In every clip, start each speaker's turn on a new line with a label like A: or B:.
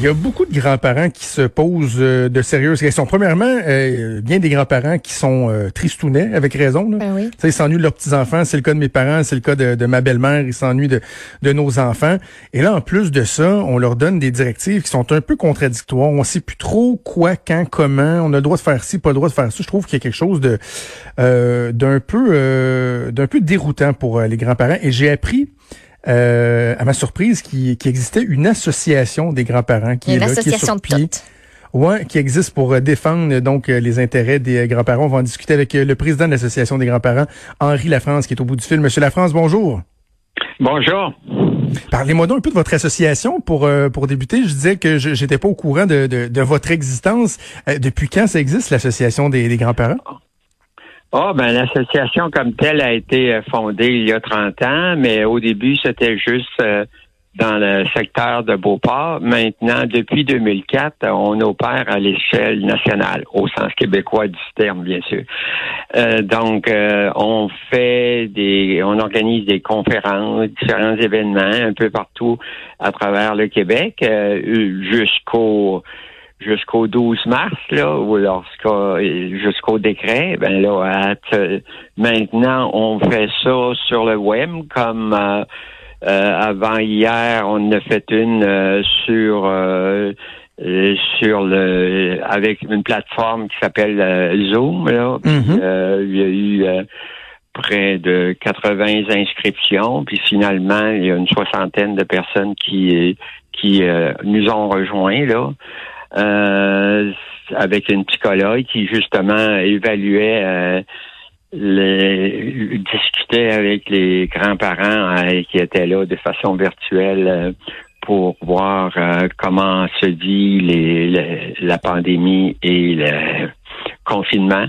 A: Il y a beaucoup de grands-parents qui se posent euh, de sérieuses questions. Premièrement, euh, bien des grands-parents qui sont euh, tristounets, avec raison. Là.
B: Ben oui.
A: Ils s'ennuient de leurs petits-enfants. C'est le cas de mes parents, c'est le cas de, de ma belle-mère. Ils s'ennuient de, de nos enfants. Et là, en plus de ça, on leur donne des directives qui sont un peu contradictoires. On sait plus trop quoi, quand, comment. On a le droit de faire ci, pas le droit de faire ça. Je trouve qu'il y a quelque chose de d'un peu d'un peu déroutant pour les grands-parents. Et j'ai appris euh, à ma surprise, qui, qui existait une association des grands-parents qui
B: Une
A: est là,
B: association de
A: qui est sur pied. Ouais, qui existe pour euh, défendre donc euh, les intérêts des euh, grands-parents. On va en discuter avec euh, le président de l'association des grands-parents, Henri Lafrance, qui est au bout du fil. Monsieur Lafrance, bonjour.
C: Bonjour.
A: Parlez-moi donc un peu de votre association pour euh, pour débuter. Je disais que je j'étais pas au courant de, de, de votre existence. Euh, depuis quand ça existe l'association des, des grands-parents?
C: Ah, ben l'association comme telle a été euh, fondée il y a 30 ans, mais au début, c'était juste euh, dans le secteur de Beauport. Maintenant, depuis 2004, on opère à l'échelle nationale, au sens québécois du terme, bien sûr. Euh, donc, euh, on fait des, on organise des conférences, différents événements un peu partout à travers le Québec, euh, jusqu'au jusqu'au 12 mars, là, ou lorsqu'au jusqu'au décret, ben là, t- maintenant, on fait ça sur le web, comme euh, euh, avant hier, on a fait une euh, sur euh, euh, sur le avec une plateforme qui s'appelle euh, Zoom. Là,
A: Mhm.
C: euh, il y a eu euh, près de 80 inscriptions, puis finalement, il y a une soixantaine de personnes qui qui euh, nous ont rejoints là. Euh, avec une psychologue qui justement évaluait euh, les, discutait avec les grands-parents euh, qui étaient là de façon virtuelle euh, pour voir euh, comment se vit les, les- la pandémie et le confinement.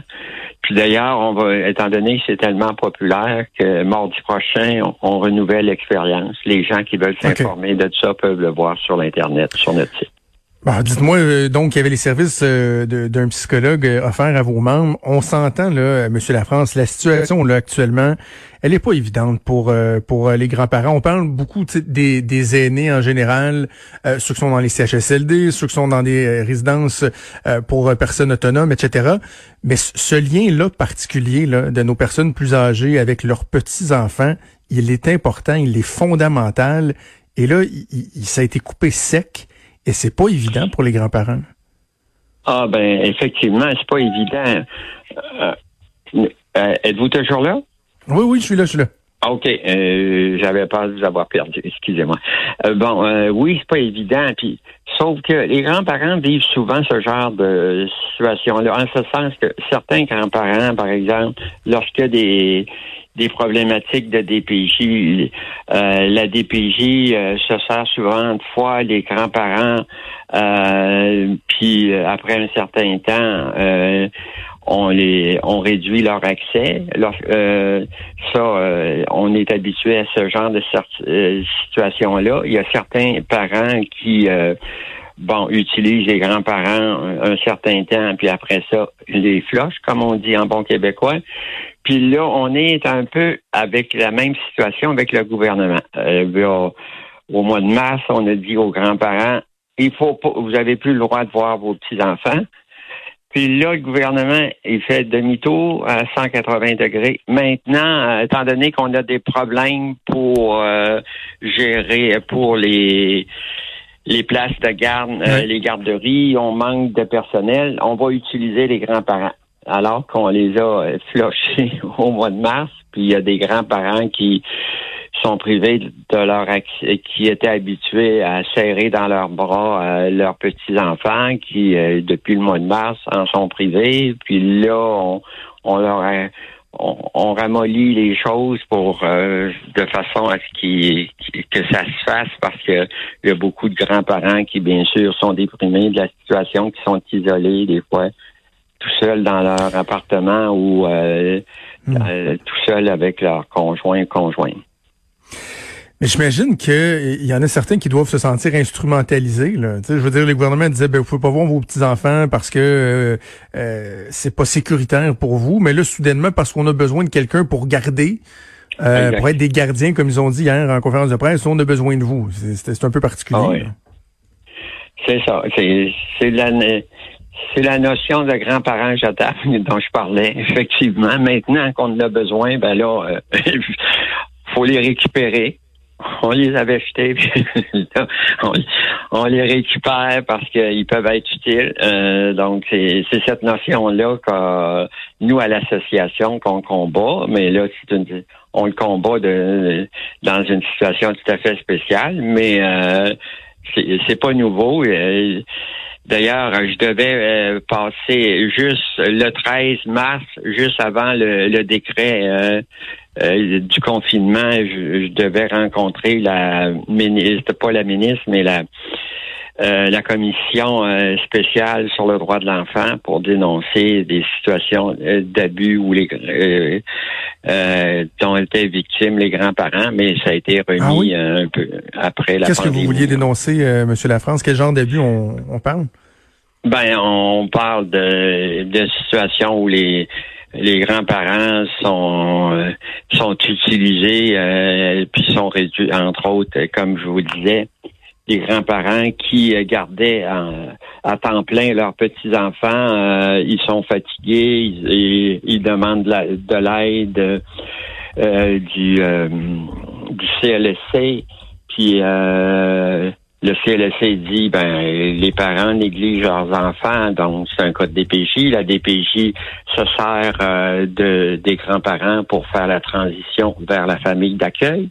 C: Puis d'ailleurs, on va, étant donné que c'est tellement populaire que mardi prochain, on, on renouvelle l'expérience. Les gens qui veulent s'informer de ça peuvent le voir sur l'internet, sur notre site.
A: Bon, dites-moi euh, donc qu'il y avait les services euh, d'un psychologue euh, offerts à vos membres. On s'entend là, euh, Monsieur Lafrance, la situation là actuellement, elle est pas évidente pour euh, pour euh, les grands-parents. On parle beaucoup des, des aînés en général, ceux qui sont dans les CHSLD, ceux qui sont dans des résidences pour personnes autonomes, etc. Mais ce- ce lien-là particulier là, de nos personnes plus âgées avec leurs petits enfants, il est important, il est fondamental. Et là, il, il- ça a été coupé sec. Et c'est pas évident pour les grands-parents.
C: Ah ben effectivement, c'est pas évident. Euh, euh, Êtes-vous toujours là?
A: Oui, oui, je suis là, je suis là.
C: Ah, OK, euh, j'avais peur de vous avoir perdu, excusez-moi. Euh, bon, euh, oui, c'est pas évident. Puis, sauf que les grands-parents vivent souvent ce genre de situation-là, en ce sens que certains grands-parents, par exemple, a des des problématiques de DPJ, euh, la DPJ euh, se sert souvent de fois les grands-parents, euh, puis euh, après un certain temps, euh, on les on réduit leur accès. Euh, ça, euh, on est habitué à ce genre de euh, situation-là. Il y a certains parents qui euh, bon utilisent les grands-parents un, certain temps, puis après ça, les floches, comme on dit en bon québécois. Puis là, on est un peu avec la même situation avec le gouvernement. Euh, là, au mois de mars, on a dit aux grands-parents, il faut pas, vous avez plus le droit de voir vos petits-enfants. Puis là, le gouvernement, il fait demi-tour à 180 degrés. Maintenant, euh, étant donné qu'on a des problèmes pour euh, gérer, pour les les places de garde, euh, les garderies, on manque de personnel, on va utiliser les grands-parents. Alors qu'on les a euh, flushés au mois de mars, puis il y a des grands-parents qui sont privés de leur accès, qui étaient habitués à serrer dans leurs bras euh, leurs petits enfants, qui euh, depuis le mois de mars en sont privés. Puis là, on, on leur a- on, ramollit les choses pour euh, de façon à ce qui, que ça se fasse parce que il y a beaucoup de grands-parents qui bien sûr sont déprimés de la situation, qui sont isolés des fois tout seuls dans leur appartement ou euh, hmm. euh, tout seuls avec leur conjoint conjoint.
A: Mais j'imagine qu'il y en a certains qui doivent se sentir instrumentalisés. Là. je veux dire, le gouvernement disait, ben, vous pouvez pas voir vos petits-enfants parce que euh, euh, c'est pas sécuritaire pour vous. Mais là, soudainement, parce qu'on a besoin de quelqu'un pour garder, euh, pour être des gardiens, comme ils ont dit hier en conférence de presse, on a besoin de vous. C'est un peu particulier.
C: Ah c'est ça. C'est la, c'est la notion de grands-parents jetables dont je parlais. Effectivement, maintenant qu'on en a besoin, ben là, les récupérer on les avait achetés, on, les récupère parce qu'ils peuvent être utiles. Euh, donc, c'est cette notion-là que nous, à l'association, qu'on combat, mais là, une, on le combat dans une situation tout à fait spéciale, mais euh, c'est pas nouveau. D'ailleurs, je devais euh, passer juste le 13 mars, juste avant le, décret du confinement, je, devais rencontrer la ministre, pas la ministre, mais la euh, la commission euh, spéciale sur le droit de l'enfant pour dénoncer des situations d'abus où les dont étaient victimes les grands-parents, mais ça a été remis ah un peu après la
A: Qu'est-ce que vous vouliez dénoncer, Monsieur Lafrance? Quel genre d'abus on, on parle?
C: Ben, on parle de, de situations où les les grands-parents sont euh, sont utilisés euh, puis sont réduits entre autres comme je vous disais les grands-parents qui gardaient à temps plein leurs petits enfants euh, ils sont fatigués ils, ils demandent de l'aide du du CLSC puis le CLSC dit ben les parents négligent leurs enfants, donc c'est un code DPJ. La DPJ se sert euh, de des grands-parents pour faire la transition vers la famille d'accueil.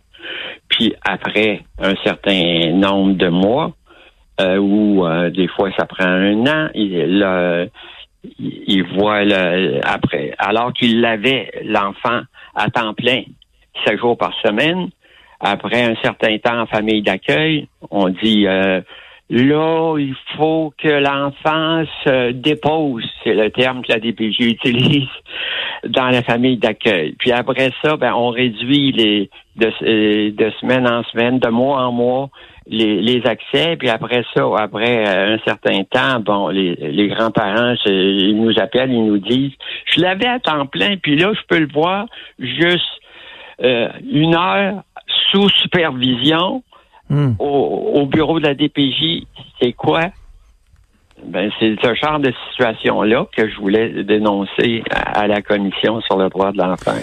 C: Puis après un certain nombre de mois, euh, ou euh, des fois ça prend un an, il, il voit le, après, alors qu'il avait l'enfant à temps plein, cinq jours par semaine, après un certain temps en famille d'accueil, on dit euh, là, il faut que l'enfant se dépose, c'est le terme que la DPJ utilise dans la famille d'accueil. Puis après ça, ben, on réduit les de, euh, de semaine en semaine, de mois en mois, les, les accès. Puis après ça, après un certain temps, bon, les, les grands-parents, ils nous appellent, ils nous disent, je l'avais à temps plein, puis là, je peux le voir juste euh, une heure sous supervision hmm. au, bureau de la DPJ, c'est quoi? Ben, c'est ce genre de situation-là que je voulais dénoncer à, la commission sur le droit de l'enfant.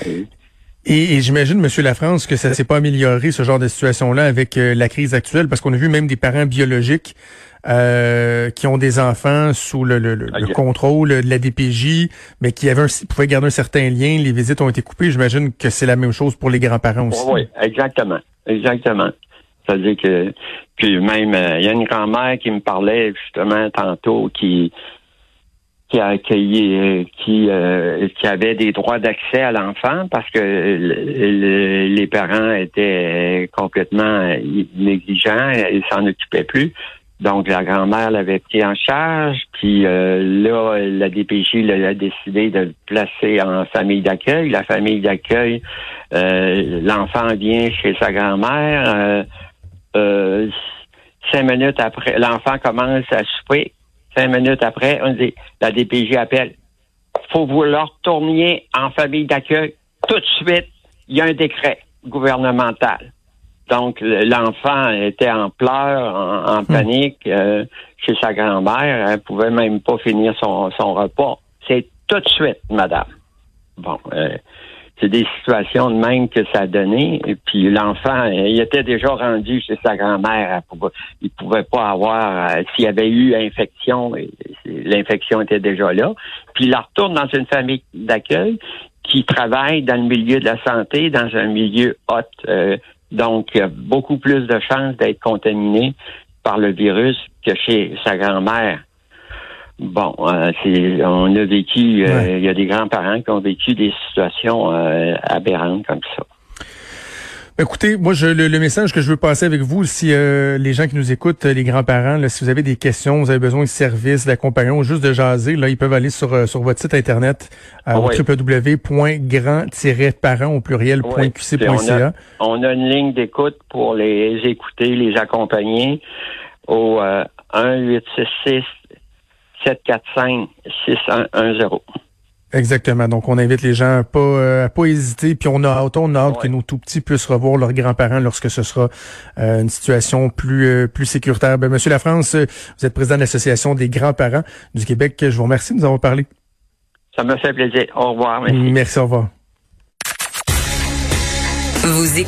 A: Et, j'imagine, Monsieur Lafrance, que ça s'est pas amélioré ce genre de situation-là avec euh, la crise actuelle, parce qu'on a vu même des parents biologiques euh, qui ont des enfants sous le, le, contrôle de la DPJ, mais qui avaient un, pouvaient garder un certain lien. Les visites ont été coupées. J'imagine que c'est la même chose pour les grands-parents aussi.
C: Oui, exactement, exactement. C'est-à-dire que puis même euh, il y a une grand-mère qui me parlait justement tantôt qui qui a accueilli qui euh, qui avait des droits d'accès à l'enfant parce que les parents étaient complètement négligents, ils s'en occupaient plus. Donc, la grand-mère l'avait pris en charge, puis euh, là, la DPJ a décidé de le placer en famille d'accueil. La famille d'accueil, euh, l'enfant vient chez sa grand-mère. Euh, cinq minutes après, l'enfant commence à souper. Cinq minutes après, on dit, la DPJ appelle. Faut vous le retourniez en famille d'accueil tout de suite. Il y a un décret gouvernemental. Donc, l'enfant était en pleurs, en, hmm. panique euh, chez sa grand-mère. Elle pouvait même pas finir son, son repas. C'est tout de suite, madame. Bon, euh, c'est des situations de même que ça a donné. Et puis l'enfant, il était déjà rendu chez sa grand-mère. Il pouvait pas avoir, euh, s'il y avait eu infection, l'infection était déjà là. Puis il la retourne dans une famille d'accueil qui travaille dans le milieu de la santé, dans un milieu hot, donc, il a beaucoup plus de chances d'être contaminé par le virus que chez sa grand-mère. Bon, euh, c'est, on a vécu, euh, il y a des grands-parents qui ont vécu des situations euh, aberrantes comme ça.
A: Écoutez, moi, je, le, message que je veux passer avec vous, si les gens qui nous écoutent, les grands-parents, si vous avez des questions, vous avez besoin de services, d'accompagnement, juste de jaser, là, ils peuvent aller sur, sur votre site internet à www.grand-parents au pluriel.qc.ca.
C: on, a une ligne d'écoute pour les écouter, les accompagner au 1866 745 6110.
A: Exactement. Donc, on invite les gens à pas, euh, pas hésiter. Puis, on a hâte, on a hâte que nos tout petits puissent revoir leurs grands-parents lorsque ce sera euh, une situation plus euh, plus sécuritaire. Ben, Monsieur Lafrance, vous êtes président de l'Association des grands-parents du Québec. Je vous remercie de nous avoir parlé.
C: Ça me fait plaisir. Au revoir. Merci.
A: Merci, au revoir. Vous